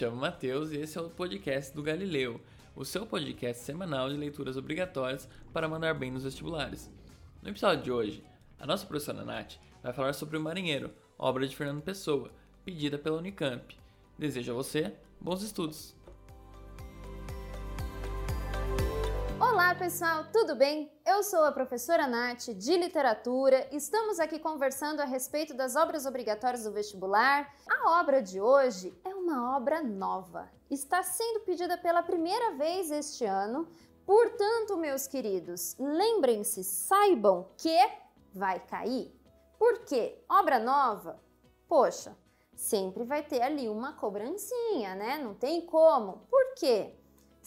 chamo Matheus e esse é o podcast do Galileu, o seu podcast semanal de leituras obrigatórias para mandar bem nos vestibulares. No episódio de hoje, a nossa professora Nath vai falar sobre O Marinheiro, obra de Fernando Pessoa, pedida pela Unicamp. Desejo a você bons estudos! Olá pessoal, tudo bem? Eu sou a professora Nath de Literatura. Estamos aqui conversando a respeito das obras obrigatórias do vestibular. A obra de hoje é uma obra nova. Está sendo pedida pela primeira vez este ano. Portanto, meus queridos, lembrem-se, saibam que vai cair. Por quê? Obra nova? Poxa, sempre vai ter ali uma cobrancinha, né? Não tem como. Por quê?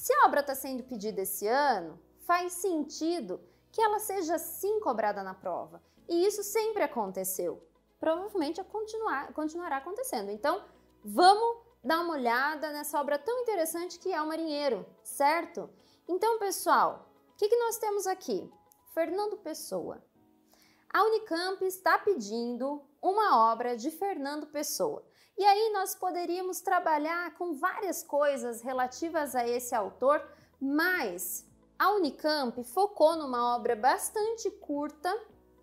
Se a obra está sendo pedida esse ano, faz sentido que ela seja sim cobrada na prova. E isso sempre aconteceu. Provavelmente continuar, continuará acontecendo. Então, vamos dar uma olhada nessa obra tão interessante que é o Marinheiro, certo? Então, pessoal, o que, que nós temos aqui? Fernando Pessoa. A Unicamp está pedindo uma obra de Fernando Pessoa. E aí nós poderíamos trabalhar com várias coisas relativas a esse autor, mas a Unicamp focou numa obra bastante curta,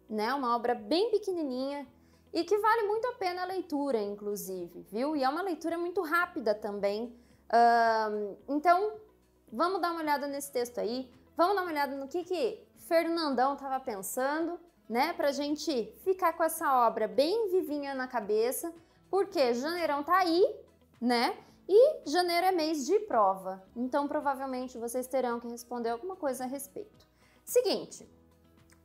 né, uma obra bem pequenininha e que vale muito a pena a leitura, inclusive, viu? E é uma leitura muito rápida também. Então, vamos dar uma olhada nesse texto aí, vamos dar uma olhada no que que Fernandão estava pensando, né, para gente ficar com essa obra bem vivinha na cabeça porque janeirão tá aí, né? E janeiro é mês de prova. Então, provavelmente vocês terão que responder alguma coisa a respeito. Seguinte,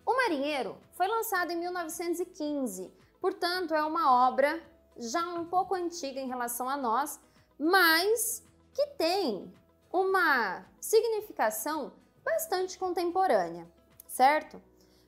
O Marinheiro foi lançado em 1915, portanto, é uma obra já um pouco antiga em relação a nós, mas que tem uma significação bastante contemporânea, certo?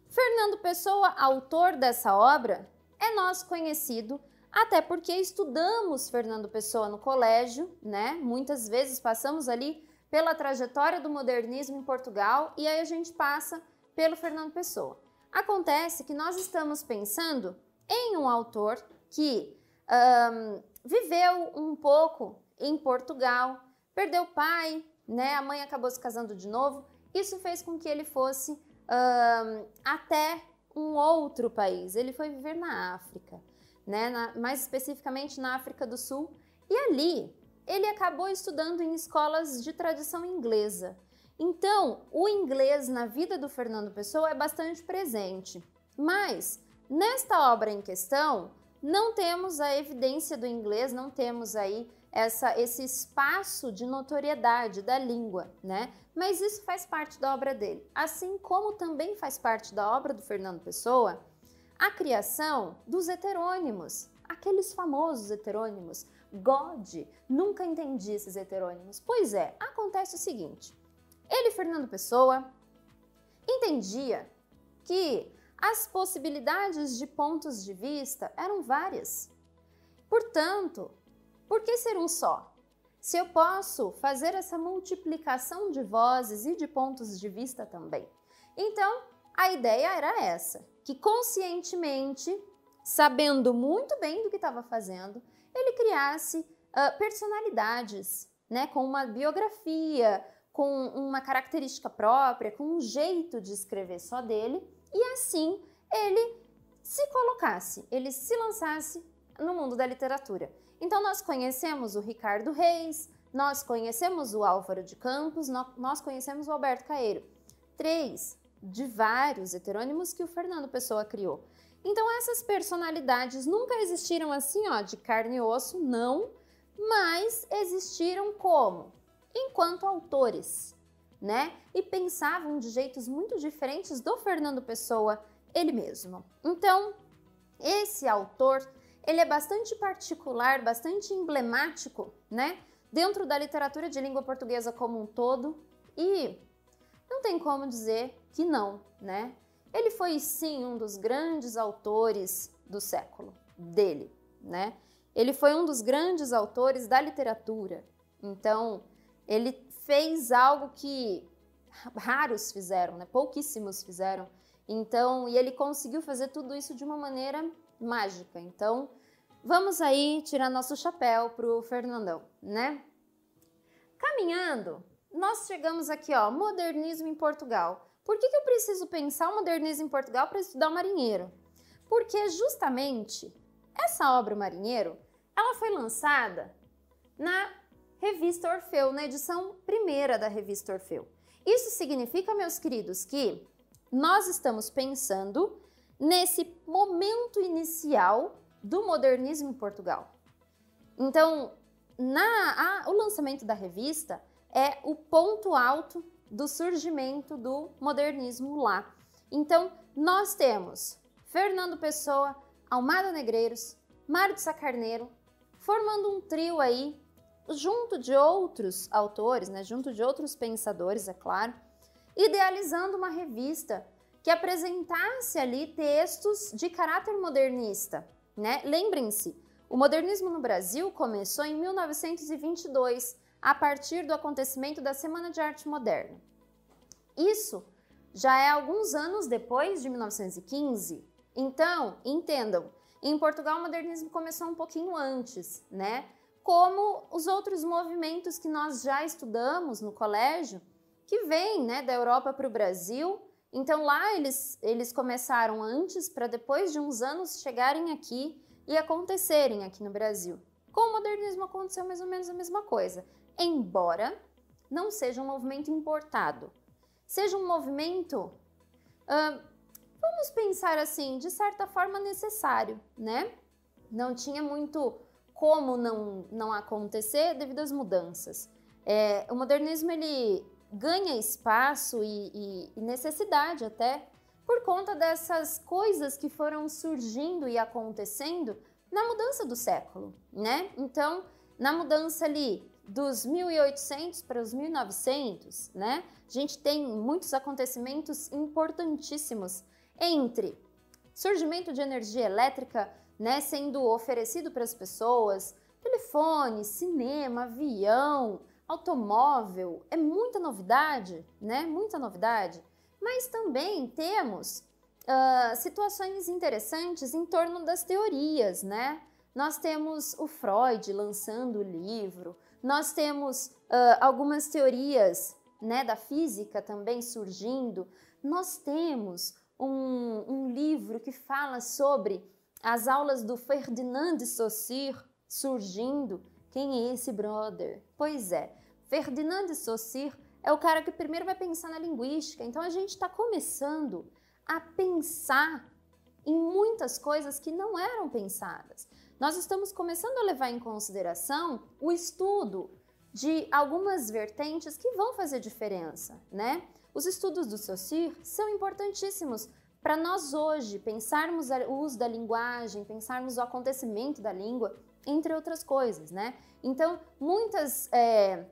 Fernando Pessoa, autor dessa obra, é nosso conhecido até porque estudamos Fernando Pessoa no colégio, né? Muitas vezes passamos ali pela trajetória do modernismo em Portugal e aí a gente passa pelo Fernando Pessoa. Acontece que nós estamos pensando em um autor que um, viveu um pouco em Portugal, perdeu o pai, né? A mãe acabou se casando de novo. Isso fez com que ele fosse um, até um outro país. Ele foi viver na África né, na, mais especificamente na África do Sul, e ali ele acabou estudando em escolas de tradição inglesa. Então, o inglês na vida do Fernando Pessoa é bastante presente. Mas, nesta obra em questão, não temos a evidência do inglês, não temos aí essa, esse espaço de notoriedade da língua, né? Mas isso faz parte da obra dele. Assim como também faz parte da obra do Fernando Pessoa a criação dos heterônimos, aqueles famosos heterônimos. God, nunca entendi esses heterônimos. Pois é, acontece o seguinte: ele, Fernando Pessoa, entendia que as possibilidades de pontos de vista eram várias. Portanto, por que ser um só? Se eu posso fazer essa multiplicação de vozes e de pontos de vista também. Então, a ideia era essa: que conscientemente, sabendo muito bem do que estava fazendo, ele criasse uh, personalidades, né, com uma biografia, com uma característica própria, com um jeito de escrever só dele, e assim ele se colocasse, ele se lançasse no mundo da literatura. Então nós conhecemos o Ricardo Reis, nós conhecemos o Álvaro de Campos, nós conhecemos o Alberto Caeiro. Três de vários heterônimos que o Fernando Pessoa criou. Então essas personalidades nunca existiram assim, ó, de carne e osso, não, mas existiram como? Enquanto autores, né? E pensavam de jeitos muito diferentes do Fernando Pessoa ele mesmo. Então, esse autor, ele é bastante particular, bastante emblemático, né? Dentro da literatura de língua portuguesa como um todo e não tem como dizer que não, né? Ele foi sim um dos grandes autores do século dele, né? Ele foi um dos grandes autores da literatura. Então, ele fez algo que raros fizeram, né? Pouquíssimos fizeram. Então, e ele conseguiu fazer tudo isso de uma maneira mágica. Então, vamos aí tirar nosso chapéu pro Fernandão, né? Caminhando, nós chegamos aqui, ó, modernismo em Portugal. Por que, que eu preciso pensar o modernismo em Portugal para estudar o marinheiro? Porque justamente essa obra o Marinheiro, ela foi lançada na revista Orfeu, na edição primeira da revista Orfeu. Isso significa, meus queridos, que nós estamos pensando nesse momento inicial do modernismo em Portugal. Então, na, a, o lançamento da revista é o ponto alto do surgimento do modernismo lá. Então, nós temos Fernando Pessoa, Almada Negreiros, Mário de Sacarneiro, formando um trio aí, junto de outros autores, né, junto de outros pensadores, é claro, idealizando uma revista que apresentasse ali textos de caráter modernista. Né? Lembrem-se, o modernismo no Brasil começou em 1922, a partir do acontecimento da Semana de Arte Moderna. Isso já é alguns anos depois de 1915. Então, entendam, em Portugal o modernismo começou um pouquinho antes, né? Como os outros movimentos que nós já estudamos no colégio, que vêm né, da Europa para o Brasil. Então lá eles, eles começaram antes para depois de uns anos chegarem aqui e acontecerem aqui no Brasil. Com o modernismo aconteceu mais ou menos a mesma coisa, embora não seja um movimento importado, seja um movimento, vamos pensar assim, de certa forma necessário, né? Não tinha muito como não, não acontecer devido às mudanças. É, o modernismo ele ganha espaço e, e, e necessidade até por conta dessas coisas que foram surgindo e acontecendo na mudança do século, né? Então, na mudança ali dos 1800 para os 1900, né? A gente tem muitos acontecimentos importantíssimos entre surgimento de energia elétrica, né, sendo oferecido para as pessoas, telefone, cinema, avião, automóvel, é muita novidade, né? Muita novidade. Mas também temos uh, situações interessantes em torno das teorias, né? Nós temos o Freud lançando o livro, nós temos uh, algumas teorias né, da física também surgindo, nós temos um, um livro que fala sobre as aulas do Ferdinand de Saussure surgindo. Quem é esse brother? Pois é, Ferdinand de Saussure é o cara que primeiro vai pensar na linguística. Então a gente está começando a pensar em muitas coisas que não eram pensadas. Nós estamos começando a levar em consideração o estudo de algumas vertentes que vão fazer diferença, né? Os estudos do Saussure são importantíssimos para nós hoje pensarmos o uso da linguagem, pensarmos o acontecimento da língua, entre outras coisas, né? Então, muitas é,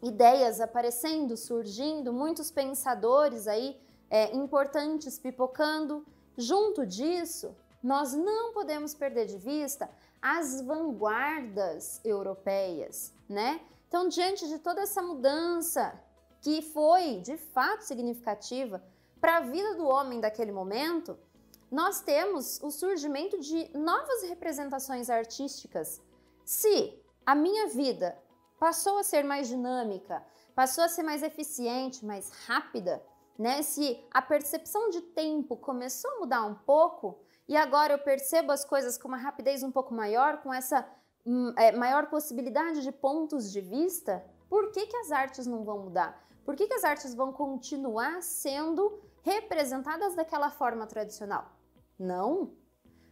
ideias aparecendo, surgindo, muitos pensadores aí é, importantes pipocando. Junto disso, nós não podemos perder de vista as vanguardas europeias, né? Então, diante de toda essa mudança que foi de fato significativa para a vida do homem daquele momento, nós temos o surgimento de novas representações artísticas. Se a minha vida passou a ser mais dinâmica, passou a ser mais eficiente, mais rápida, né? Se a percepção de tempo começou a mudar um pouco e agora eu percebo as coisas com uma rapidez um pouco maior, com essa hum, é, maior possibilidade de pontos de vista, por que, que as artes não vão mudar? Por que, que as artes vão continuar sendo representadas daquela forma tradicional? Não.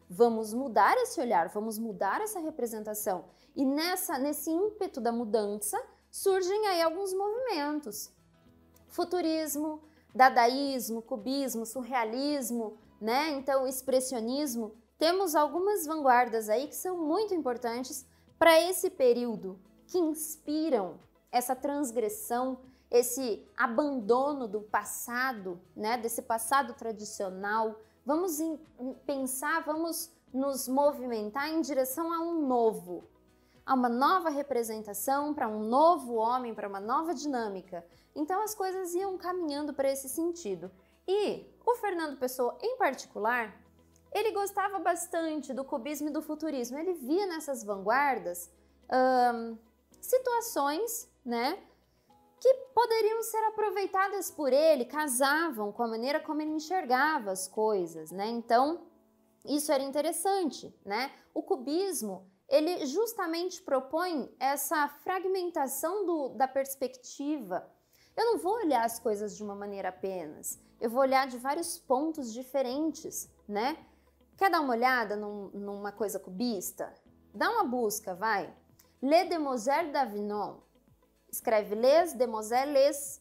Vamos mudar esse olhar, vamos mudar essa representação. E nessa, nesse ímpeto da mudança surgem aí alguns movimentos. Futurismo, dadaísmo, cubismo, surrealismo, né? Então, expressionismo. Temos algumas vanguardas aí que são muito importantes para esse período, que inspiram essa transgressão, esse abandono do passado, né, desse passado tradicional. Vamos em, pensar, vamos nos movimentar em direção a um novo, a uma nova representação, para um novo homem, para uma nova dinâmica. Então as coisas iam caminhando para esse sentido. E o Fernando Pessoa, em particular, ele gostava bastante do cubismo e do futurismo. Ele via nessas vanguardas situações, né, que poderiam ser aproveitadas por ele, casavam com a maneira como ele enxergava as coisas, né? Então, isso era interessante, né? O cubismo, ele justamente propõe essa fragmentação do, da perspectiva. Eu não vou olhar as coisas de uma maneira apenas, eu vou olhar de vários pontos diferentes, né? Quer dar uma olhada num, numa coisa cubista? Dá uma busca, vai. Les Demoiselles d'Avignon. Escreve Les Demoiselles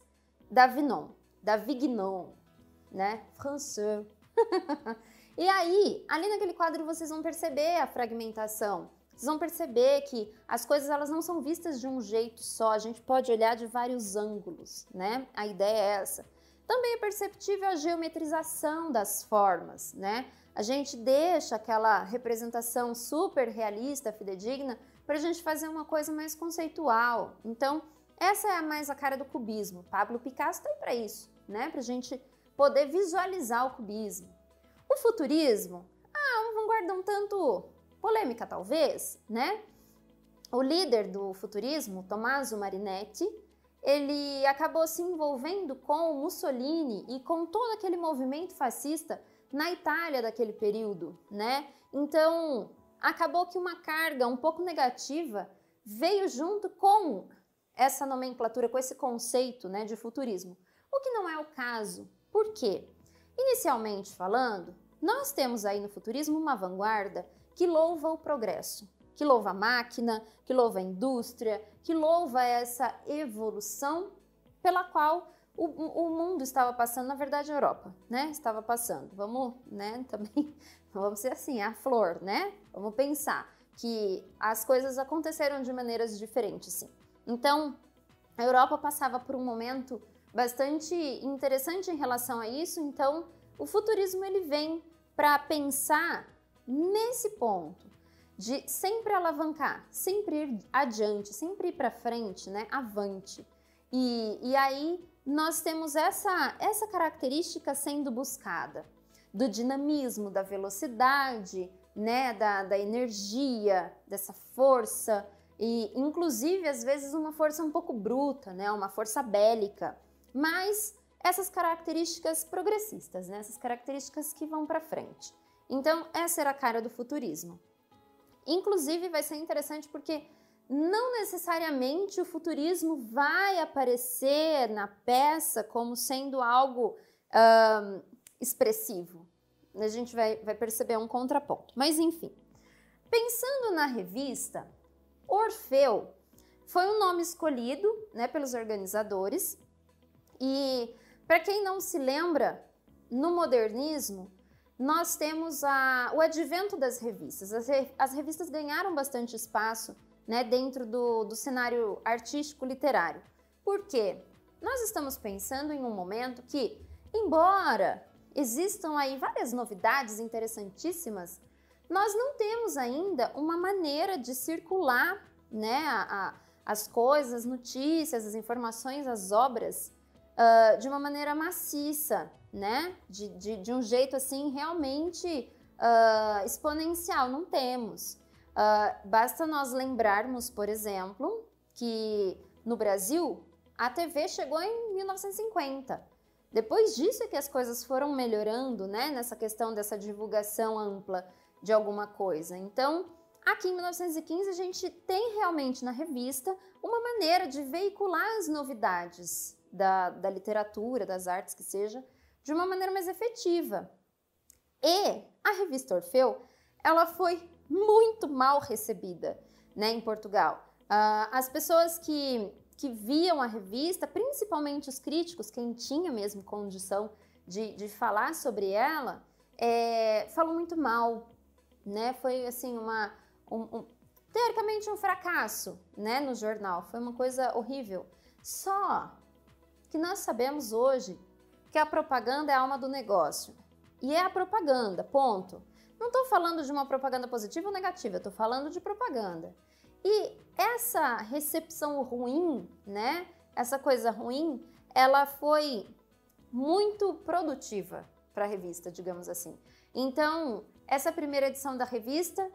d'Avignon. D'Avignon, né? Français. e aí, ali naquele quadro vocês vão perceber a fragmentação. Vocês vão perceber que as coisas elas não são vistas de um jeito só, a gente pode olhar de vários ângulos, né? A ideia é essa. Também é perceptível a geometrização das formas, né? A gente deixa aquela representação super realista, fidedigna, para a gente fazer uma coisa mais conceitual. Então, essa é mais a cara do cubismo. Pablo Picasso aí para isso, né? Para a gente poder visualizar o cubismo. O futurismo, ah, uma vanguarda um tanto polêmica, talvez, né? O líder do futurismo, Tommaso Marinetti, ele acabou se envolvendo com Mussolini e com todo aquele movimento fascista na Itália daquele período, né? Então, acabou que uma carga um pouco negativa veio junto com essa nomenclatura, com esse conceito, né, de futurismo. O que não é o caso. Por quê? Inicialmente falando, nós temos aí no futurismo uma vanguarda que louva o progresso, que louva a máquina, que louva a indústria, que louva essa evolução pela qual o, o, mundo estava passando, na verdade a Europa, né? Estava passando. Vamos, né, também, vamos ser assim, a flor, né? Vamos pensar que as coisas aconteceram de maneiras diferentes, sim. Então, a Europa passava por um momento bastante interessante em relação a isso, então o futurismo ele vem para pensar nesse ponto de sempre alavancar, sempre ir adiante, sempre ir para frente, né? Avante. E, e aí nós temos essa, essa característica sendo buscada do dinamismo, da velocidade, né, da, da energia, dessa força e inclusive às vezes uma força um pouco bruta, né, uma força bélica, mas essas características progressistas, né, essas características que vão para frente. Então essa era a cara do futurismo. Inclusive vai ser interessante porque não necessariamente o futurismo vai aparecer na peça como sendo algo expressivo. A gente vai, vai perceber um contraponto. Mas enfim, pensando na revista, Orfeu foi um nome escolhido né, pelos organizadores e, para quem não se lembra, no modernismo, nós temos a, o advento das revistas. As, as revistas ganharam bastante espaço né, dentro do, do cenário artístico literário. Por quê? Nós estamos pensando em um momento que, embora existam aí várias novidades interessantíssimas, nós não temos ainda uma maneira de circular né, a, a, as coisas, as notícias, as informações, as obras uh, de uma maneira maciça, né? De, de, de um jeito assim realmente uh, exponencial. Não temos. Uh, basta nós lembrarmos, por exemplo, que no Brasil a TV chegou em 1950. Depois disso é que as coisas foram melhorando, né, nessa questão dessa divulgação ampla de alguma coisa. Então, aqui em 1915 a gente tem realmente na revista uma maneira de veicular as novidades da, da literatura, das artes que seja, de uma maneira mais efetiva. E a revista Orfeu, ela foi muito mal recebida né, em Portugal. Uh, as pessoas que, que viam a revista, principalmente os críticos, quem tinha mesmo condição de, de falar sobre ela, é, falam muito mal. Né? Foi assim uma. Um, um, teoricamente um fracasso né, no jornal. Foi uma coisa horrível. Só que nós sabemos hoje que a propaganda é a alma do negócio. E é a propaganda, ponto. Não estou falando de uma propaganda positiva ou negativa, estou falando de propaganda. E essa recepção ruim, né? Essa coisa ruim, ela foi muito produtiva para a revista, digamos assim. Então, essa primeira edição da revista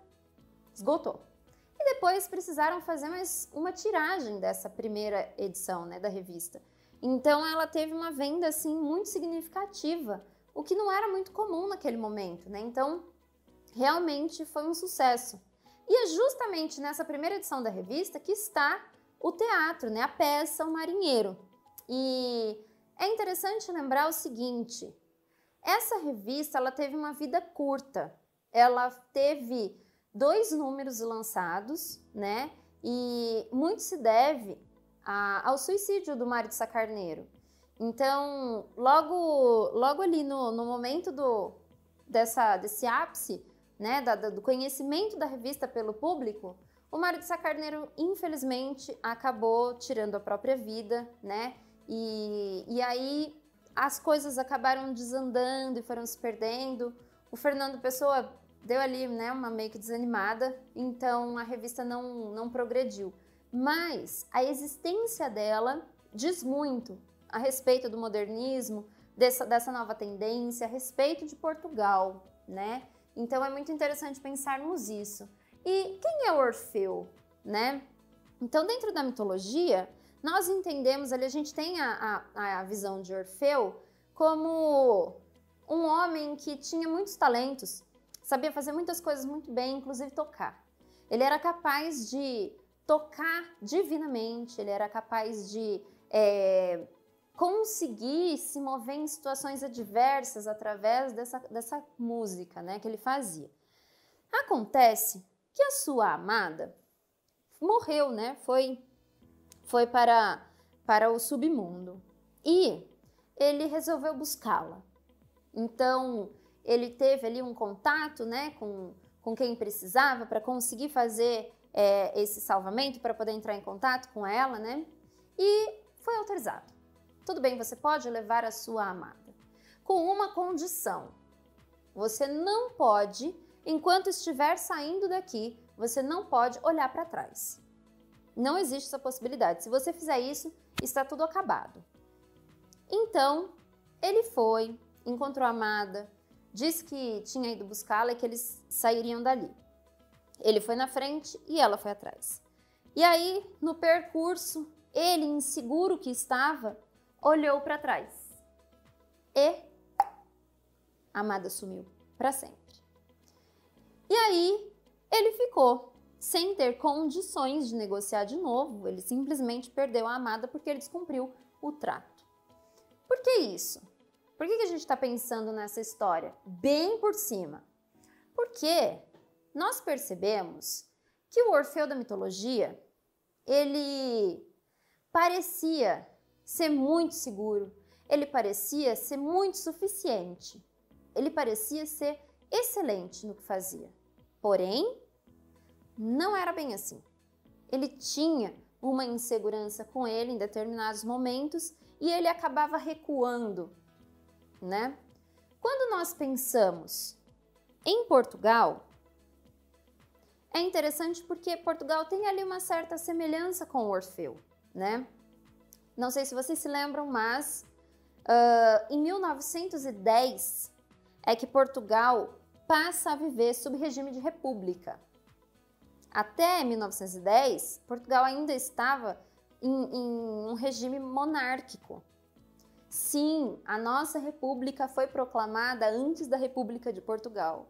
esgotou. E depois precisaram fazer mais uma tiragem dessa primeira edição né, da revista. Então ela teve uma venda assim muito significativa, o que não era muito comum naquele momento, né? Então realmente foi um sucesso. E é justamente nessa primeira edição da revista que está o teatro, né? A peça O Marinheiro. E é interessante lembrar o seguinte: essa revista ela teve uma vida curta. Ela teve dois números lançados, né? E muito se deve a, ao suicídio do Mário de Sacarneiro. Então, logo, logo ali no, no momento do, dessa, desse ápice, né, da, do conhecimento da revista pelo público, o Mário de Sacarneiro, infelizmente, acabou tirando a própria vida, né? E, e aí as coisas acabaram desandando e foram se perdendo. O Fernando Pessoa deu ali né, uma meio que desanimada, então a revista não, não progrediu. Mas a existência dela diz muito a respeito do modernismo, dessa, dessa nova tendência, a respeito de Portugal, né? Então é muito interessante pensarmos isso. E quem é Orfeu, né? Então, dentro da mitologia, nós entendemos ali, a gente tem a, a, a visão de Orfeu como um homem que tinha muitos talentos, sabia fazer muitas coisas muito bem, inclusive tocar. Ele era capaz de tocar divinamente, ele era capaz de é, conseguir se mover em situações adversas através dessa, dessa música né, que ele fazia. Acontece que a sua amada morreu, né? Foi, foi para, para o submundo. E ele resolveu buscá-la. Então, ele teve ali um contato né, com, com quem precisava para conseguir fazer é, esse salvamento, para poder entrar em contato com ela, né? E foi autorizado. Tudo bem, você pode levar a sua amada, com uma condição: você não pode, enquanto estiver saindo daqui, você não pode olhar para trás. Não existe essa possibilidade. Se você fizer isso, está tudo acabado. Então, ele foi, encontrou a amada, disse que tinha ido buscá-la e que eles sairiam dali. Ele foi na frente e ela foi atrás. E aí, no percurso, ele, inseguro que estava, olhou para trás. E a amada sumiu para sempre. E aí, ele ficou sem ter condições de negociar de novo. Ele simplesmente perdeu a amada porque ele descumpriu o trato. Por que isso? Por que, a gente está pensando nessa história bem por cima? Porque nós percebemos que o Orfeu da mitologia ele parecia ser muito seguro, ele parecia ser muito suficiente, ele parecia ser excelente no que fazia. Porém, não era bem assim. Ele tinha uma insegurança com ele em determinados momentos e ele acabava recuando né? Quando nós pensamos em Portugal, é interessante porque Portugal tem ali uma certa semelhança com Orfeu, né? Não sei se vocês se lembram, mas uh, em 1910 é que Portugal passa a viver sob regime de república. Até 1910, Portugal ainda estava em, em um regime monárquico. Sim, a nossa república foi proclamada antes da República de Portugal.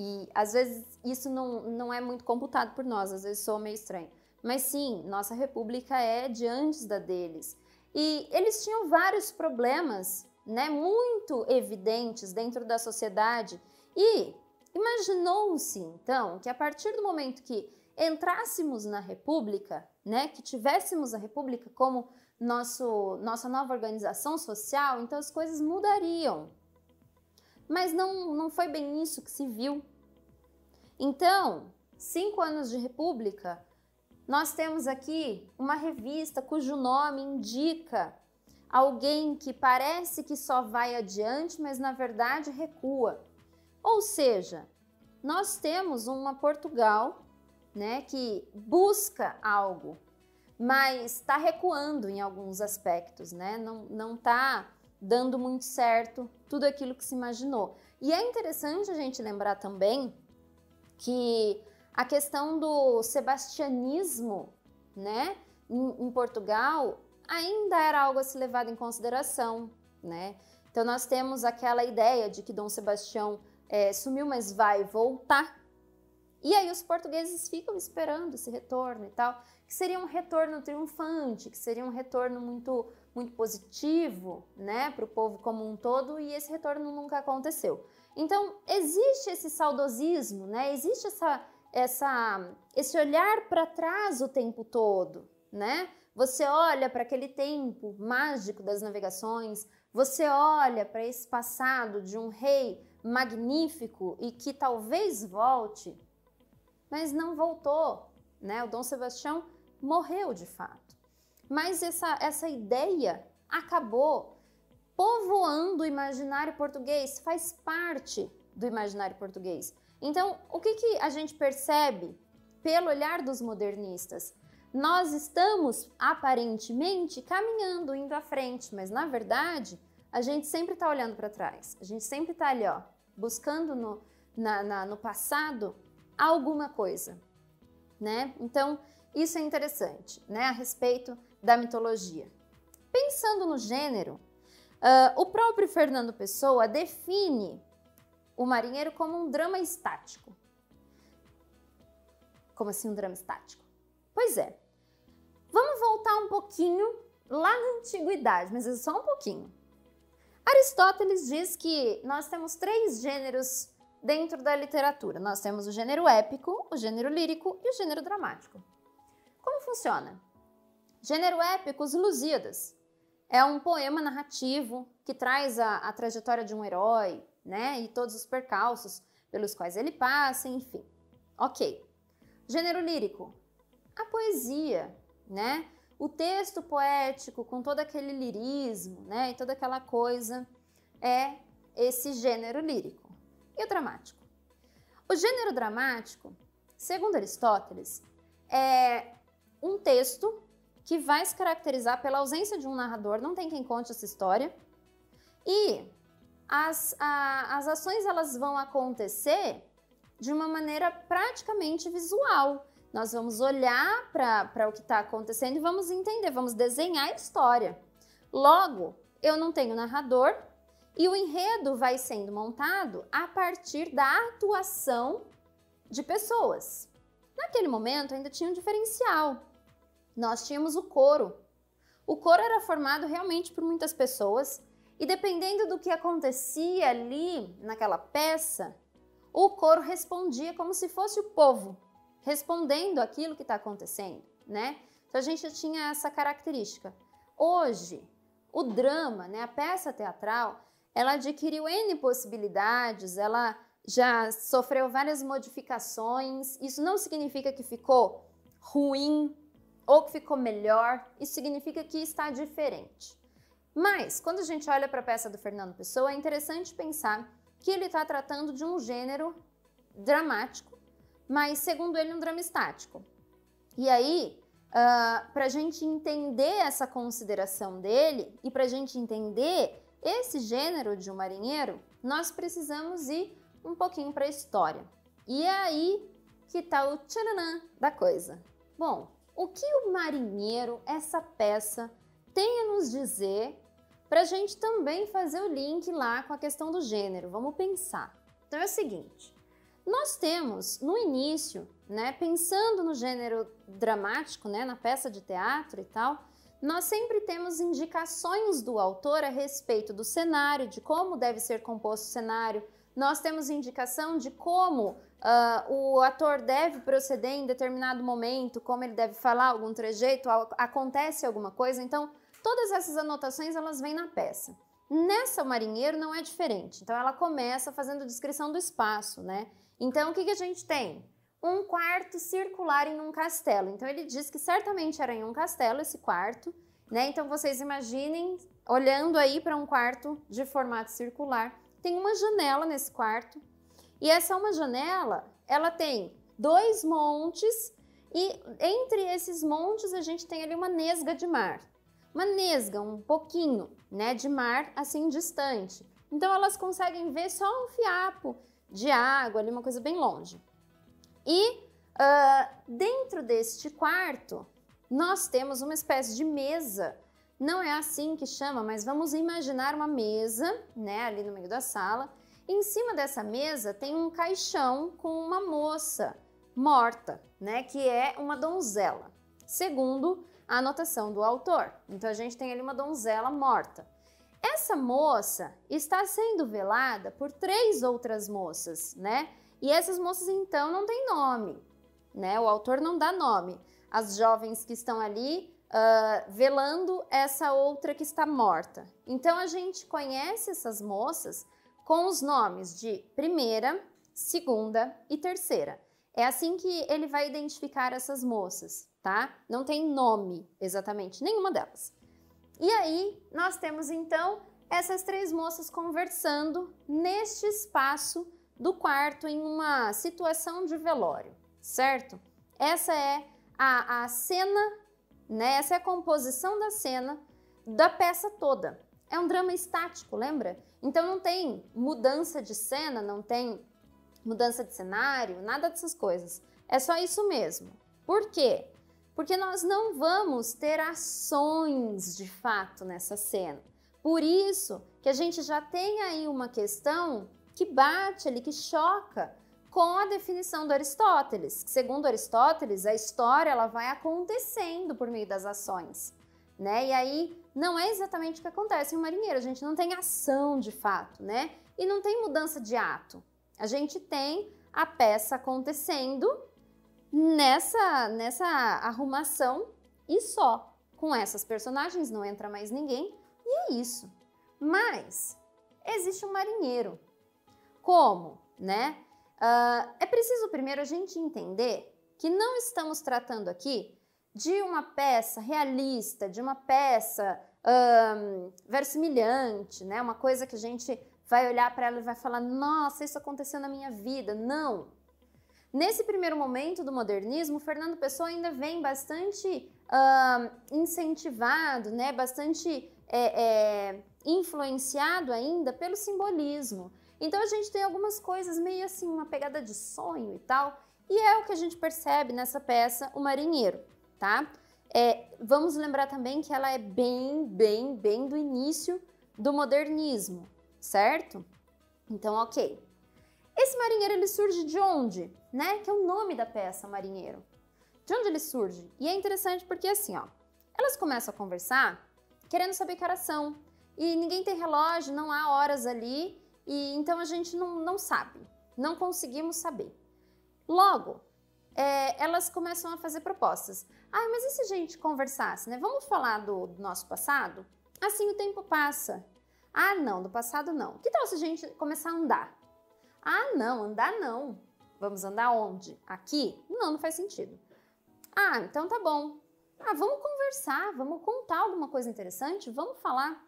E às vezes isso não, não é muito computado por nós, às vezes soa meio estranho. Mas sim, nossa república é de antes da deles. E eles tinham vários problemas, né, muito evidentes dentro da sociedade. E imaginou-se então que a partir do momento que entrássemos na república, né, que tivéssemos a república como nosso, nossa nova organização social, então as coisas mudariam. Mas não, não foi bem isso que se viu. Então, cinco anos de república, nós temos aqui uma revista cujo nome indica alguém que parece que só vai adiante, mas na verdade recua. Ou seja, nós temos uma Portugal né, que busca algo, mas está recuando em alguns aspectos, né? Não, não tá dando muito certo tudo aquilo que se imaginou. E é interessante a gente lembrar também que a questão do sebastianismo, né, em, em Portugal, ainda era algo a se levar em consideração, né? Então nós temos aquela ideia de que Dom Sebastião é, sumiu, mas vai voltar. E aí os portugueses ficam esperando esse retorno e tal, que seria um retorno triunfante, que seria um retorno muito muito positivo, né, para o povo como um todo, e esse retorno nunca aconteceu. Então existe esse saudosismo, né? Existe essa essa esse olhar para trás o tempo todo, né? Você olha para aquele tempo mágico das navegações, você olha para esse passado de um rei magnífico e que talvez volte, mas não voltou, né? O Dom Sebastião morreu de fato. Mas essa, essa ideia acabou povoando o imaginário português, faz parte do imaginário português. Então, o que, que a gente percebe pelo olhar dos modernistas? Nós estamos aparentemente caminhando, indo à frente, mas na verdade a gente sempre está olhando para trás. A gente sempre está ali, ó, buscando no, na, na, no passado alguma coisa, né? Então isso é interessante, né? A respeito da mitologia. Pensando no gênero, uh, o próprio Fernando Pessoa define o marinheiro como um drama estático. Como assim um drama estático? Pois é. Vamos voltar um pouquinho lá na antiguidade, mas é só um pouquinho. Aristóteles diz que nós temos três gêneros dentro da literatura. Nós temos o gênero épico, o gênero lírico e o gênero dramático. Como funciona? Gênero épico, os Lusíadas. É um poema narrativo que traz a, a trajetória de um herói, né? E todos os percalços pelos quais ele passa, enfim. Ok. Gênero lírico, a poesia, né? O texto poético com todo aquele lirismo, né? E toda aquela coisa é esse gênero lírico. E o dramático? O gênero dramático, segundo Aristóteles, é um texto que vai se caracterizar pela ausência de um narrador, não tem quem conte essa história, e as, a, as ações elas vão acontecer de uma maneira praticamente visual. Nós vamos olhar para o que está acontecendo e vamos entender, vamos desenhar a história. Logo, eu não tenho narrador e o enredo vai sendo montado a partir da atuação de pessoas. Naquele momento ainda tinha um diferencial. Nós tínhamos o coro. O coro era formado realmente por muitas pessoas e dependendo do que acontecia ali naquela peça, o coro respondia como se fosse o povo respondendo aquilo que está acontecendo, né? Então a gente tinha essa característica. Hoje, o drama, né, a peça teatral, ela adquiriu N possibilidades, ela já sofreu várias modificações. Isso não significa que ficou ruim ou que ficou melhor, isso significa que está diferente. Mas, quando a gente olha para a peça do Fernando Pessoa, é interessante pensar que ele está tratando de um gênero dramático mas segundo ele, um drama estático. E aí, uh, ah, para a gente entender essa consideração dele e para a gente entender esse gênero de um marinheiro, nós precisamos ir um pouquinho para a história. E é aí que está o tcharanã da coisa. Bom, o que o marinheiro, essa peça, tem a nos dizer para a gente também fazer o link lá com a questão do gênero? Vamos pensar. Então é o seguinte: nós temos no início, né, pensando no gênero dramático, né, na peça de teatro e tal, nós sempre temos indicações do autor a respeito do cenário, de como deve ser composto o cenário. Nós temos indicação de como uh, o ator deve proceder em determinado momento, como ele deve falar algum trejeito, acontece alguma coisa. Então, todas essas anotações elas vêm na peça. Nessa, o marinheiro não é diferente. Então, ela começa fazendo descrição do espaço, né? Então, o que, que a gente tem? Um quarto circular em um castelo. Então, ele diz que certamente era em um castelo esse quarto, né? Então, vocês imaginem, olhando aí para um quarto de formato circular, tem uma janela nesse quarto. E essa uma janela, ela tem dois montes e entre esses montes a gente tem ali uma nesga de mar. Uma nesga, um pouquinho, né, de mar assim distante. Então elas conseguem ver só um fiapo de água ali, uma coisa bem longe. E uh, dentro deste quarto, nós temos uma espécie de mesa. Não é assim que chama, mas vamos imaginar uma mesa, né, ali no meio da sala. Em cima dessa mesa tem um caixão com uma moça morta, né, que é uma donzela, segundo a anotação do autor. Então a gente tem ali uma donzela morta. Essa moça está sendo velada por três outras moças, né? E essas moças então não têm nome, né? O autor não dá nome. As jovens que estão ali uh, velando essa outra que está morta. Então a gente conhece essas moças com os nomes de primeira, segunda e terceira. É assim que ele vai identificar essas moças, tá? Não tem nome exatamente, nenhuma delas. E aí, nós temos então essas três moças conversando neste espaço do quarto em uma situação de velório, certo? Essa é a, a cena, né? Essa é a composição da cena da peça toda. É um drama estático, lembra? Então não tem mudança de cena, não tem mudança de cenário, nada dessas coisas. É só isso mesmo. Por quê? Porque nós não vamos ter ações de fato nessa cena. Por isso que a gente já tem aí uma questão que bate ali, que choca com a definição do Aristóteles. Segundo Aristóteles, a história ela vai acontecendo por meio das ações, né? E aí não é exatamente o que acontece em um marinheiro. A gente não tem ação de fato, né? E não tem mudança de ato. A gente tem a peça acontecendo nessa, nessa arrumação e só. Com essas personagens não entra mais ninguém e é isso. Mas existe um marinheiro. Como, né? Uh, é preciso primeiro a gente entender que não estamos tratando aqui de uma peça realista, de uma peça um, versimilhante, né? Uma coisa que a gente vai olhar para ela e vai falar: nossa, isso aconteceu na minha vida. Não. Nesse primeiro momento do modernismo, Fernando Pessoa ainda vem bastante uh, incentivado, né? bastante é, é, influenciado ainda pelo simbolismo. Então a gente tem algumas coisas meio assim, uma pegada de sonho e tal, e é o que a gente percebe nessa peça, O Marinheiro, tá? É, vamos lembrar também que ela é bem, bem, bem do início do modernismo certo? Então, ok. Esse marinheiro ele surge de onde? Né? Que é o nome da peça, marinheiro. De onde ele surge? E é interessante porque assim, ó, elas começam a conversar querendo saber que horas são. E ninguém tem relógio, não há horas ali, e então a gente não, não sabe, não conseguimos saber. Logo, é, elas começam a fazer propostas. Ah, mas e se a gente conversasse, né? Vamos falar do, do nosso passado? Assim o tempo passa ah, não, do passado não. Que tal se a gente começar a andar? Ah, não, andar não. Vamos andar onde? Aqui? Não, não faz sentido. Ah, então tá bom. Ah, vamos conversar, vamos contar alguma coisa interessante, vamos falar.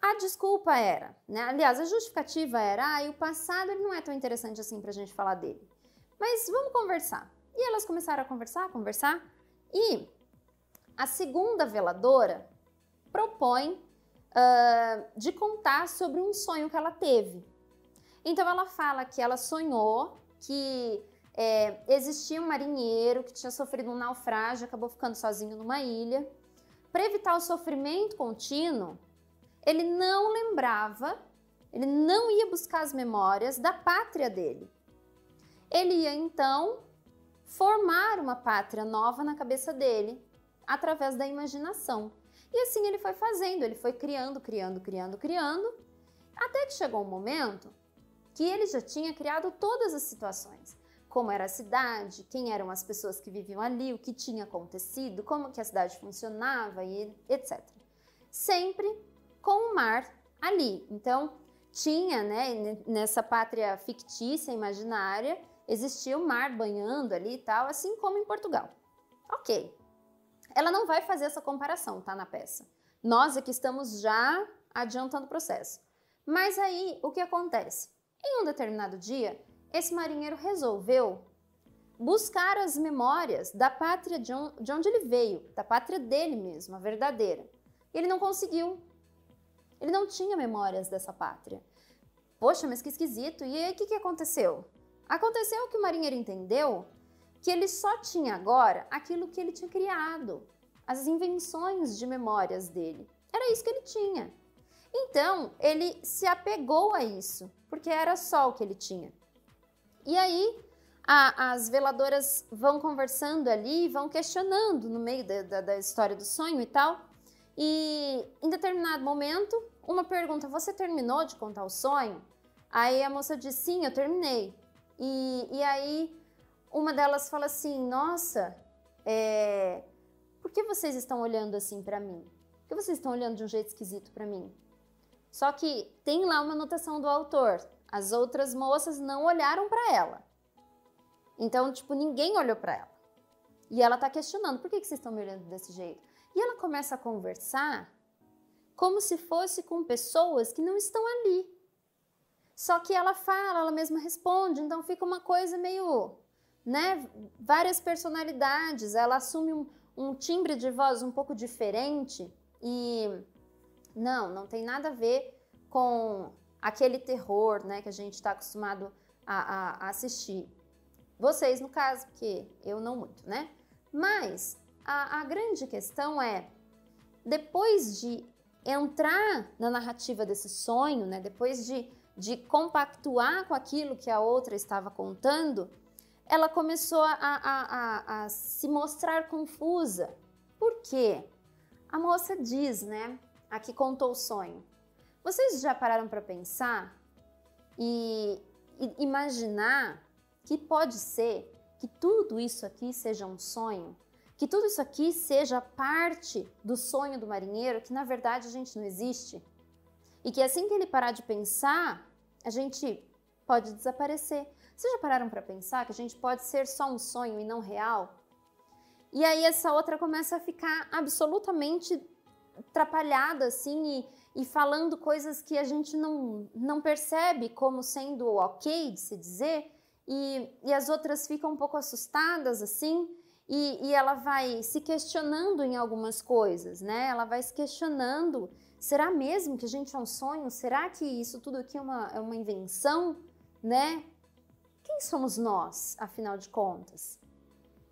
A desculpa era, né? Aliás, a justificativa era, ah, e o passado ele não é tão interessante assim pra gente falar dele. Mas vamos conversar. E elas começaram a conversar, a conversar. E a segunda veladora propõe uh, de contar sobre um sonho que ela teve. Então ela fala que ela sonhou que é, existia um marinheiro que tinha sofrido um naufrágio, acabou ficando sozinho numa ilha. Para evitar o sofrimento contínuo, ele não lembrava, ele não ia buscar as memórias da pátria dele. Ele ia então formar uma pátria nova na cabeça dele através da imaginação. E assim ele foi fazendo, ele foi criando, criando, criando, criando, até que chegou um momento que ele já tinha criado todas as situações. Como era a cidade, quem eram as pessoas que viviam ali, o que tinha acontecido, como que a cidade funcionava e etc. Sempre com o mar ali. Então, tinha, né, nessa pátria fictícia, imaginária, existia o mar banhando ali e tal, assim como em Portugal. Ok, ela não vai fazer essa comparação, tá, na peça. Nós aqui estamos já adiantando o processo. Mas aí, o que acontece? Em um determinado dia, esse marinheiro resolveu buscar as memórias da pátria de onde ele veio, da pátria dele mesmo, a verdadeira. Ele não conseguiu. Ele não tinha memórias dessa pátria. Poxa, mas que esquisito. E aí, o que, que aconteceu? Aconteceu que o marinheiro entendeu que ele só tinha agora aquilo que ele tinha criado, as invenções de memórias dele. Era isso que ele tinha. Então, ele se apegou a isso, porque era só o que ele tinha. E aí, a, as veladoras vão conversando ali, vão questionando no meio da, da, da história do sonho e tal. E em determinado momento, uma pergunta: Você terminou de contar o sonho? Aí a moça diz: Sim, eu terminei. E, e aí uma delas fala assim: Nossa, é, por que vocês estão olhando assim para mim? Por que vocês estão olhando de um jeito esquisito para mim? Só que tem lá uma anotação do autor. As outras moças não olharam para ela. Então, tipo, ninguém olhou para ela. E ela tá questionando: por que, que vocês estão me olhando desse jeito? E ela começa a conversar como se fosse com pessoas que não estão ali. Só que ela fala, ela mesma responde, então fica uma coisa meio, né? Várias personalidades, ela assume um, um timbre de voz um pouco diferente e não, não tem nada a ver com aquele terror, né, que a gente está acostumado a, a, a assistir. Vocês, no caso, porque eu não muito, né? Mas a, a grande questão é, depois de entrar na narrativa desse sonho, né, depois de de compactuar com aquilo que a outra estava contando, ela começou a, a, a, a se mostrar confusa. Por quê? A moça diz, né? A que contou o sonho. Vocês já pararam para pensar e, e imaginar que pode ser que tudo isso aqui seja um sonho? Que tudo isso aqui seja parte do sonho do marinheiro, que na verdade a gente não existe? E que assim que ele parar de pensar, a gente pode desaparecer. Vocês já pararam para pensar que a gente pode ser só um sonho e não real? E aí essa outra começa a ficar absolutamente atrapalhada assim e, e falando coisas que a gente não, não percebe como sendo ok de se dizer e, e as outras ficam um pouco assustadas assim e, e ela vai se questionando em algumas coisas, né? Ela vai se questionando Será mesmo que a gente é um sonho? Será que isso tudo aqui é uma, é uma invenção, né? Quem somos nós, afinal de contas?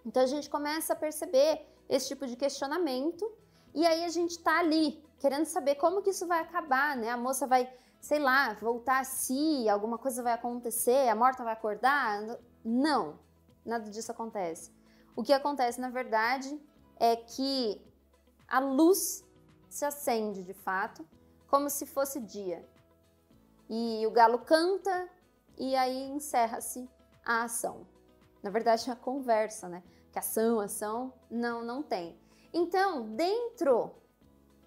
Então a gente começa a perceber esse tipo de questionamento e aí a gente tá ali querendo saber como que isso vai acabar, né? A moça vai, sei lá, voltar a si, alguma coisa vai acontecer, a morta vai acordar? Não, nada disso acontece. O que acontece, na verdade, é que a luz se acende de fato, como se fosse dia. E o galo canta e aí encerra-se a ação. Na verdade, é a conversa, né? Que ação, ação, não, não tem. Então, dentro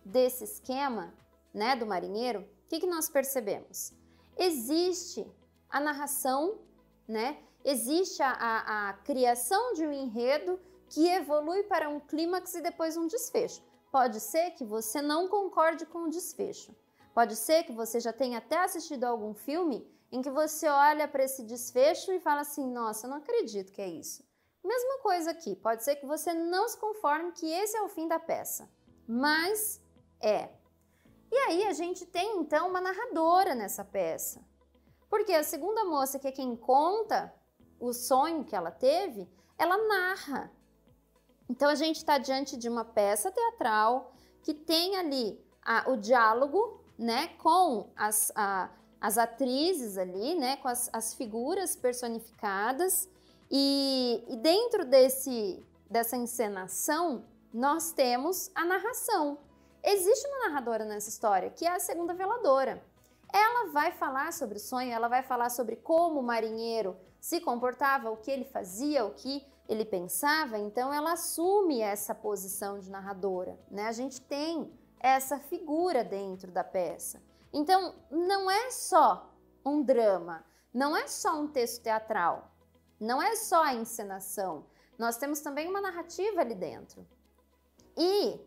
desse esquema, né, do marinheiro, o que, que nós percebemos? Existe a narração, né? Existe a, a, a criação de um enredo que evolui para um clímax e depois um desfecho. Pode ser que você não concorde com o desfecho. Pode ser que você já tenha até assistido algum filme em que você olha para esse desfecho e fala assim: nossa, eu não acredito que é isso. Mesma coisa aqui, pode ser que você não se conforme que esse é o fim da peça, mas é. E aí a gente tem então uma narradora nessa peça. Porque a segunda moça, que é quem conta o sonho que ela teve, ela narra. Então a gente está diante de uma peça teatral que tem ali a, o diálogo, né, com as, a, as atrizes ali, né, com as, as figuras personificadas e, e dentro desse dessa encenação nós temos a narração. Existe uma narradora nessa história que é a segunda veladora. Ela vai falar sobre o sonho, ela vai falar sobre como o marinheiro se comportava, o que ele fazia, o que ele pensava, então ela assume essa posição de narradora, né? A gente tem essa figura dentro da peça. Então, não é só um drama, não é só um texto teatral, não é só a encenação. Nós temos também uma narrativa ali dentro. E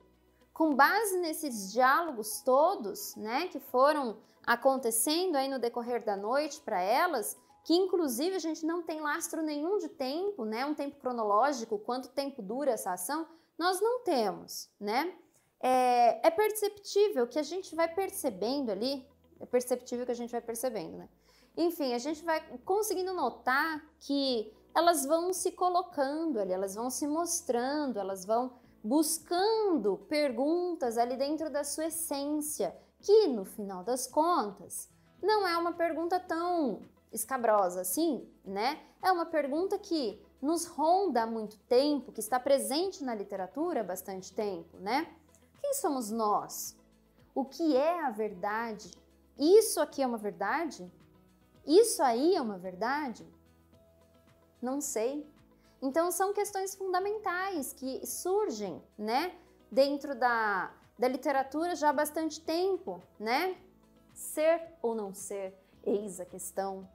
com base nesses diálogos todos, né, que foram acontecendo aí no decorrer da noite para elas, que inclusive a gente não tem lastro nenhum de tempo, né? Um tempo cronológico, quanto tempo dura essa ação, nós não temos, né? é, é perceptível que a gente vai percebendo ali, é perceptível que a gente vai percebendo, né? Enfim, a gente vai conseguindo notar que elas vão se colocando ali, elas vão se mostrando, elas vão buscando perguntas ali dentro da sua essência, que no final das contas não é uma pergunta tão escabrosa assim, né? É uma pergunta que nos ronda há muito tempo, que está presente na literatura há bastante tempo, né? Quem somos nós? O que é a verdade? Isso aqui é uma verdade? Isso aí é uma verdade? Não sei. Então são questões fundamentais que surgem, né, dentro da, da literatura já há bastante tempo, né? Ser ou não ser, eis a questão.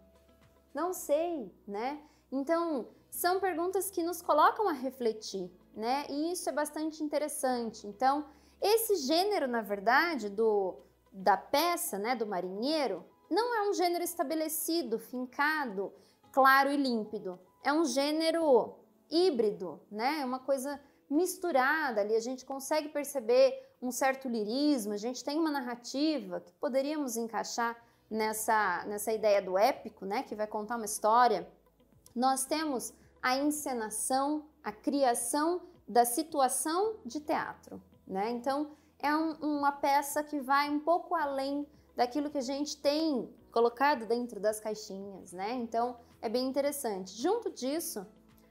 Não sei, né? Então, são perguntas que nos colocam a refletir, né? E isso é bastante interessante. Então, esse gênero, na verdade, do da peça, né, do marinheiro, não é um gênero estabelecido, fincado, claro e límpido. É um gênero híbrido, né? É uma coisa misturada ali. A gente consegue perceber um certo lirismo, a gente tem uma narrativa que poderíamos encaixar nessa, nessa ideia do épico, né? Que vai contar uma história. Nós temos a encenação, a criação da situação de teatro, né? Então, é um, uma peça que vai um pouco além daquilo que a gente tem colocado dentro das caixinhas, né? Então é bem interessante. Junto disso,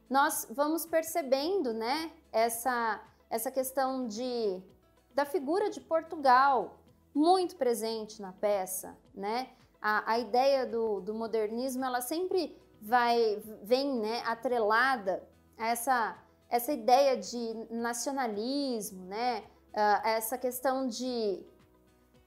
nós vamos percebendo, né, essa essa questão de da figura de Portugal muito presente na peça, né? A, a ideia do, do modernismo ela sempre vai vem, né, atrelada a essa essa ideia de nacionalismo, né? Uh, essa questão de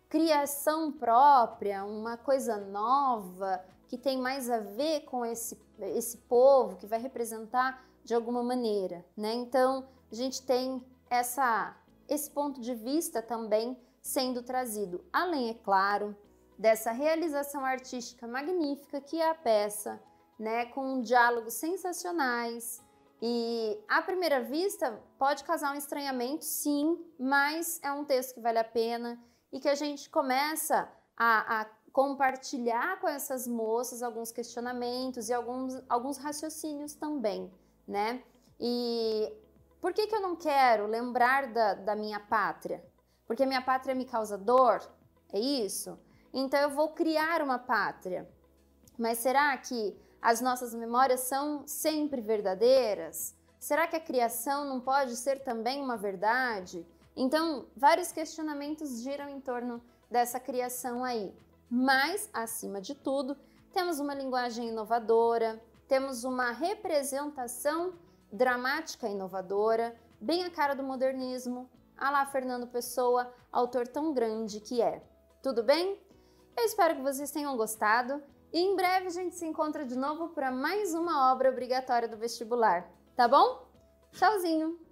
criação própria, uma coisa nova que tem mais a ver com esse, esse povo, que vai representar de alguma maneira, né? Então, a gente tem essa, esse ponto de vista também sendo trazido, além, é claro, dessa realização artística magnífica que é a peça, né? Com diálogos sensacionais, e à primeira vista pode causar um estranhamento, sim, mas é um texto que vale a pena e que a gente começa a, a compartilhar com essas moças alguns questionamentos e alguns, alguns raciocínios também, né? E por que, que eu não quero lembrar da, da minha pátria? Porque minha pátria me causa dor? É isso? Então eu vou criar uma pátria. Mas será que as nossas memórias são sempre verdadeiras? Será que a criação não pode ser também uma verdade? Então, vários questionamentos giram em torno dessa criação aí. Mas, acima de tudo, temos uma linguagem inovadora, temos uma representação dramática inovadora, bem a cara do modernismo, a lá Fernando Pessoa, autor tão grande que é. Tudo bem? Eu espero que vocês tenham gostado e em breve a gente se encontra de novo para mais uma obra obrigatória do vestibular, tá bom? Tchauzinho!